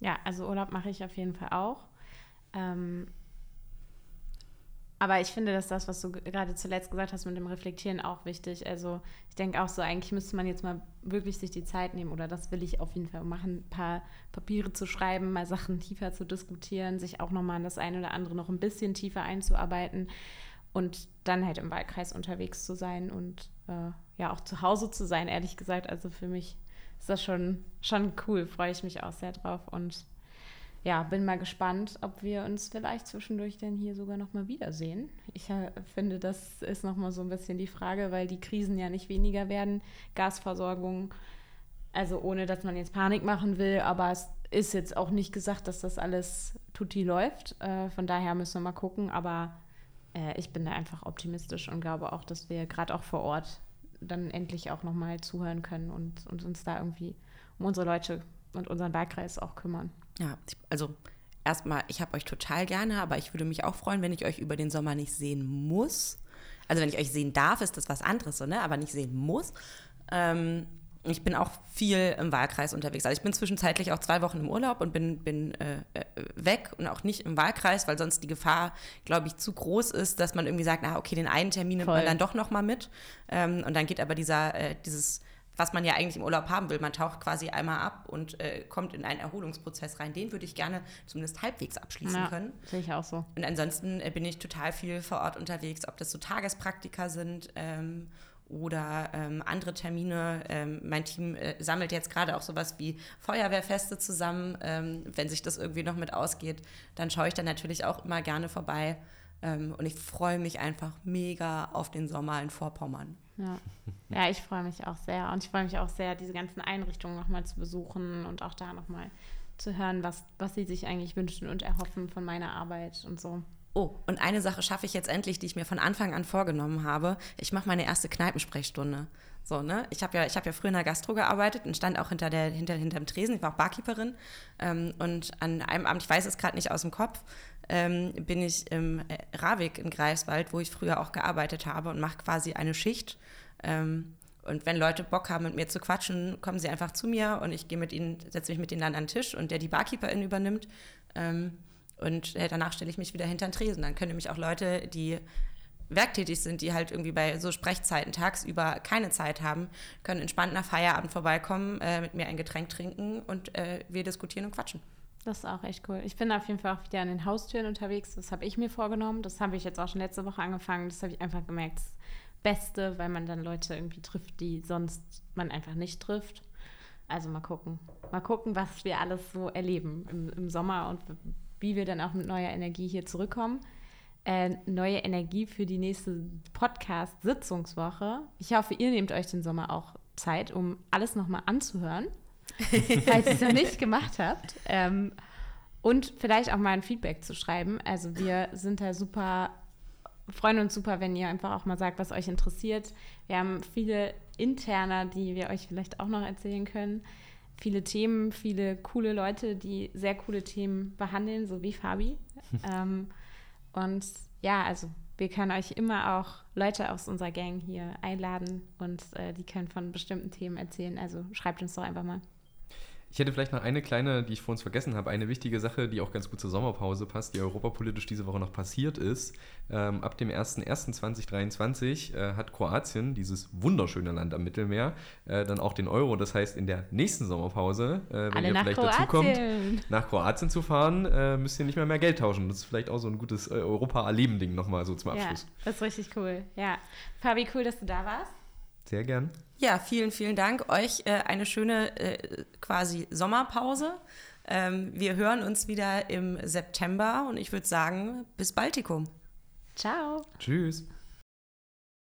Ja, also Urlaub mache ich auf jeden Fall auch. Ähm, aber ich finde, dass das, was du gerade zuletzt gesagt hast mit dem Reflektieren, auch wichtig. Also ich denke auch so, eigentlich müsste man jetzt mal wirklich sich die Zeit nehmen, oder das will ich auf jeden Fall machen, ein paar Papiere zu schreiben, mal Sachen tiefer zu diskutieren, sich auch nochmal an das eine oder andere noch ein bisschen tiefer einzuarbeiten und dann halt im Wahlkreis unterwegs zu sein und äh, ja auch zu Hause zu sein, ehrlich gesagt. Also für mich ist das schon, schon cool, freue ich mich auch sehr drauf und ja, bin mal gespannt, ob wir uns vielleicht zwischendurch denn hier sogar nochmal wiedersehen. Ich äh, finde, das ist nochmal so ein bisschen die Frage, weil die Krisen ja nicht weniger werden. Gasversorgung, also ohne dass man jetzt Panik machen will, aber es ist jetzt auch nicht gesagt, dass das alles tutti läuft. Äh, von daher müssen wir mal gucken. Aber äh, ich bin da einfach optimistisch und glaube auch, dass wir gerade auch vor Ort dann endlich auch nochmal zuhören können und, und uns da irgendwie um unsere Leute und unseren Wahlkreis auch kümmern. Ja, also erstmal, ich habe euch total gerne, aber ich würde mich auch freuen, wenn ich euch über den Sommer nicht sehen muss. Also wenn ich euch sehen darf, ist das was anderes, so, ne? aber nicht sehen muss. Ähm, ich bin auch viel im Wahlkreis unterwegs. Also ich bin zwischenzeitlich auch zwei Wochen im Urlaub und bin, bin äh, äh weg und auch nicht im Wahlkreis, weil sonst die Gefahr, glaube ich, zu groß ist, dass man irgendwie sagt, na okay, den einen Termin nimmt Voll. man dann doch noch mal mit. Ähm, und dann geht aber dieser, äh, dieses was man ja eigentlich im Urlaub haben will. Man taucht quasi einmal ab und äh, kommt in einen Erholungsprozess rein. Den würde ich gerne zumindest halbwegs abschließen ja, können. Sehe ich auch so. Und ansonsten äh, bin ich total viel vor Ort unterwegs, ob das so Tagespraktika sind ähm, oder ähm, andere Termine. Ähm, mein Team äh, sammelt jetzt gerade auch sowas wie Feuerwehrfeste zusammen. Ähm, wenn sich das irgendwie noch mit ausgeht, dann schaue ich da natürlich auch immer gerne vorbei. Ähm, und ich freue mich einfach mega auf den Sommer in Vorpommern. Ja. ja, ich freue mich auch sehr. Und ich freue mich auch sehr, diese ganzen Einrichtungen nochmal zu besuchen und auch da nochmal zu hören, was, was sie sich eigentlich wünschen und erhoffen von meiner Arbeit und so. Oh, und eine Sache schaffe ich jetzt endlich, die ich mir von Anfang an vorgenommen habe. Ich mache meine erste Kneipensprechstunde. So, ne? Ich habe ja, hab ja früher in der Gastro gearbeitet und stand auch hinter der, hinter, hinterm Tresen. Ich war auch Barkeeperin. Ähm, und an einem Abend, ich weiß es gerade nicht aus dem Kopf, ähm, bin ich im äh, Ravik in Greifswald, wo ich früher auch gearbeitet habe und mache quasi eine Schicht. Ähm, und wenn Leute Bock haben, mit mir zu quatschen, kommen sie einfach zu mir und ich gehe mit ihnen, setze mich mit ihnen dann an den Tisch und der die Barkeeperin übernimmt. Ähm, und äh, danach stelle ich mich wieder hinter den Tresen. Dann können nämlich auch Leute, die werktätig sind, die halt irgendwie bei so Sprechzeiten tagsüber keine Zeit haben, können entspannt nach Feierabend vorbeikommen, äh, mit mir ein Getränk trinken und äh, wir diskutieren und quatschen. Das ist auch echt cool. Ich bin auf jeden Fall auch wieder an den Haustüren unterwegs. Das habe ich mir vorgenommen. Das habe ich jetzt auch schon letzte Woche angefangen. Das habe ich einfach gemerkt. Das Beste, weil man dann Leute irgendwie trifft, die sonst man einfach nicht trifft. Also mal gucken. Mal gucken, was wir alles so erleben im, im Sommer und wie wir dann auch mit neuer Energie hier zurückkommen. Äh, neue Energie für die nächste Podcast-Sitzungswoche. Ich hoffe, ihr nehmt euch den Sommer auch Zeit, um alles nochmal anzuhören falls ihr es noch nicht gemacht habt. Ähm, und vielleicht auch mal ein Feedback zu schreiben. Also wir sind da super, freuen uns super, wenn ihr einfach auch mal sagt, was euch interessiert. Wir haben viele Interner, die wir euch vielleicht auch noch erzählen können. Viele Themen, viele coole Leute, die sehr coole Themen behandeln, so wie Fabi. ähm, und ja, also wir können euch immer auch Leute aus unserer Gang hier einladen und äh, die können von bestimmten Themen erzählen. Also schreibt uns doch einfach mal. Ich hätte vielleicht noch eine kleine, die ich vor uns vergessen habe, eine wichtige Sache, die auch ganz gut zur Sommerpause passt, die europapolitisch diese Woche noch passiert ist. Ähm, ab dem 01.01.2023 äh, hat Kroatien, dieses wunderschöne Land am Mittelmeer, äh, dann auch den Euro. Das heißt, in der nächsten Sommerpause, äh, wenn Alle ihr vielleicht dazu kommt, nach Kroatien zu fahren, äh, müsst ihr nicht mehr mehr Geld tauschen. Das ist vielleicht auch so ein gutes äh, Europa-Erleben-Ding nochmal so zum Abschluss. Ja, das ist richtig cool. Ja. Fabi, cool, dass du da warst. Sehr gern. Ja, vielen, vielen Dank. Euch äh, eine schöne äh, quasi Sommerpause. Ähm, wir hören uns wieder im September und ich würde sagen, bis Baltikum. Ciao. Tschüss.